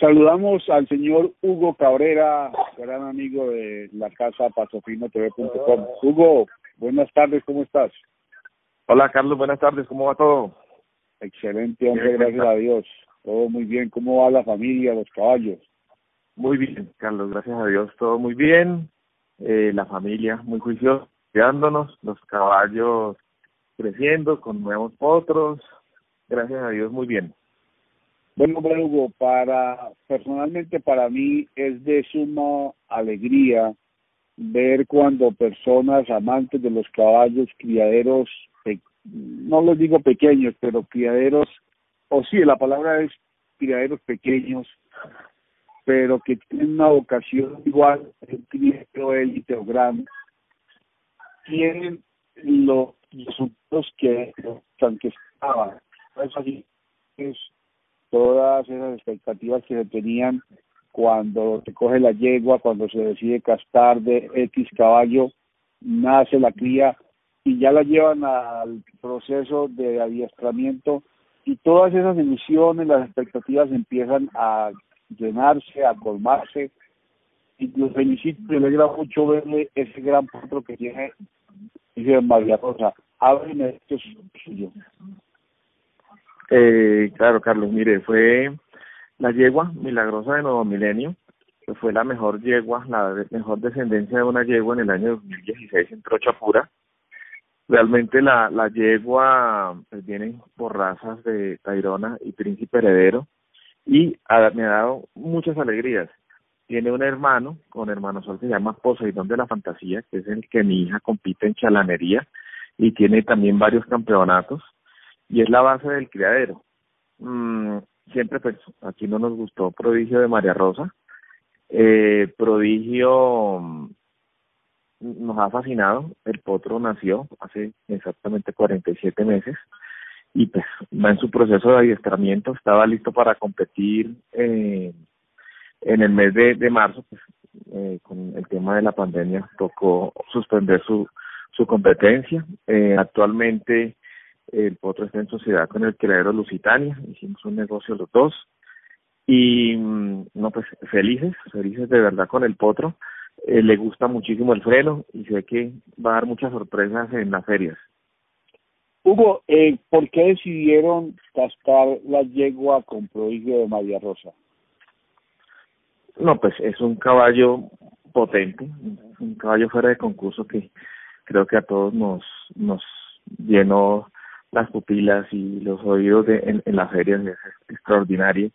Saludamos al señor Hugo Cabrera, gran amigo de la casa patrocinotv.com. Hugo, buenas tardes, ¿cómo estás? Hola Carlos, buenas tardes, ¿cómo va todo? Excelente, hombre, gracias a Dios. Todo muy bien, ¿cómo va la familia, los caballos? Muy bien, Carlos, gracias a Dios, todo muy bien. Eh, la familia muy juiciosa, cuidándonos, los caballos creciendo con nuevos potros. Gracias a Dios, muy bien. Bueno, Hugo, para personalmente para mí es de suma alegría ver cuando personas amantes de los caballos, criaderos, no los digo pequeños, pero criaderos, o sí, la palabra es criaderos pequeños, pero que tienen una vocación igual, el criadero élite o grande, tienen los resultados que, que estaban. Es así, todas esas expectativas que se tenían cuando se coge la yegua, cuando se decide castar de X caballo, nace la cría y ya la llevan al proceso de adiestramiento y todas esas ilusiones, las expectativas empiezan a llenarse, a colmarse y los felicito, me alegra mucho verle ese gran potro que tiene dice María Rosa, ábreme esto suyo. Eh, claro, Carlos, mire, fue la yegua milagrosa de Nuevo Milenio, fue la mejor yegua, la mejor descendencia de una yegua en el año 2016 en Trochapura. Realmente la, la yegua pues, viene por razas de Tairona y Príncipe Heredero y me ha dado muchas alegrías. Tiene un hermano, con hermano sol se llama Poseidón de la Fantasía, que es el que mi hija compite en chalanería y tiene también varios campeonatos y es la base del criadero. Mm, siempre pues aquí no nos gustó Prodigio de María Rosa. Eh, Prodigio mm, nos ha fascinado. El potro nació hace exactamente 47 meses y pues va en su proceso de adiestramiento. Estaba listo para competir eh, en el mes de, marzo. Pues, eh, con el tema de la pandemia tocó suspender su, su competencia. Eh, actualmente el potro está en sociedad con el criadero Lusitania, hicimos un negocio los dos y mm, no pues felices, felices de verdad con el potro, eh, le gusta muchísimo el freno y sé que va a dar muchas sorpresas en las ferias. Hugo, eh, ¿por qué decidieron cascar la yegua con prodigio de María Rosa? No, pues es un caballo potente, un caballo fuera de concurso que creo que a todos nos nos llenó las pupilas y los oídos de, en, en las ferias es extraordinario.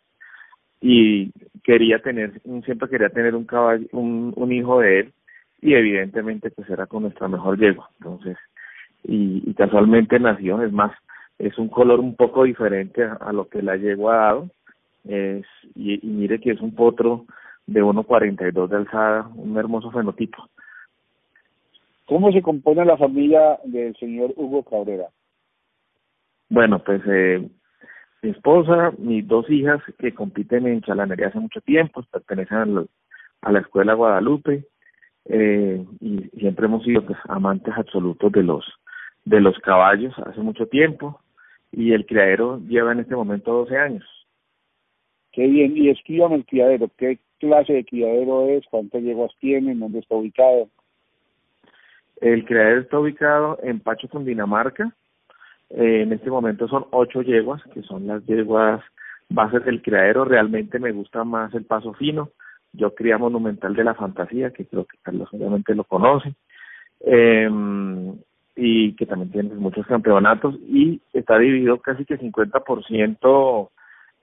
Y quería tener siempre quería tener un caballo un, un hijo de él y evidentemente pues era con nuestra mejor yegua. Entonces y, casualmente nació es más es un color un poco diferente a, lo que la yegua ha dado. Es y, y mire que es un potro de 1.42 de alzada un hermoso fenotipo. ¿Cómo se compone la familia del señor Hugo Cabrera? Bueno, pues eh, mi esposa, mis dos hijas que compiten en chalanería hace mucho tiempo, pertenecen a, a la escuela Guadalupe eh, y siempre hemos sido pues amantes absolutos de los de los caballos hace mucho tiempo y el criadero lleva en este momento 12 años. Qué bien, y escríbame el criadero, ¿qué clase de criadero es? ¿Cuántas yeguas tiene? ¿Dónde está ubicado? El criadero está ubicado en Pacho, Dinamarca, eh, en este momento son ocho yeguas, que son las yeguas bases del criadero. Realmente me gusta más el paso fino. Yo cría Monumental de la Fantasía, que creo que Carlos obviamente lo conoce. Eh, y que también tiene muchos campeonatos y está dividido casi que 50%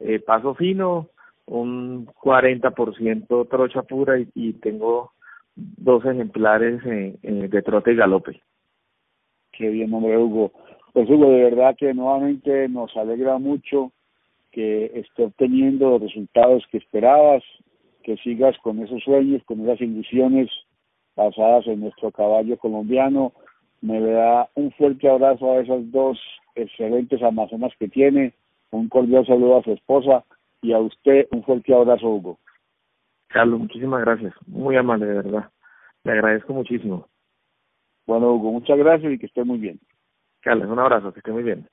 eh, paso fino, un 40% trocha pura y, y tengo dos ejemplares eh, eh, de trote y galope. Qué bien, hombre Hugo. Pues Hugo, de verdad que nuevamente nos alegra mucho que esté obteniendo los resultados que esperabas, que sigas con esos sueños, con esas ilusiones basadas en nuestro caballo colombiano. Me da un fuerte abrazo a esas dos excelentes amazonas que tiene, un cordial saludo a su esposa y a usted un fuerte abrazo, Hugo. Carlos, muchísimas gracias, muy amable, de verdad. Le agradezco muchísimo. Bueno, Hugo, muchas gracias y que esté muy bien. Carlos, un abrazo, que esté muy bien.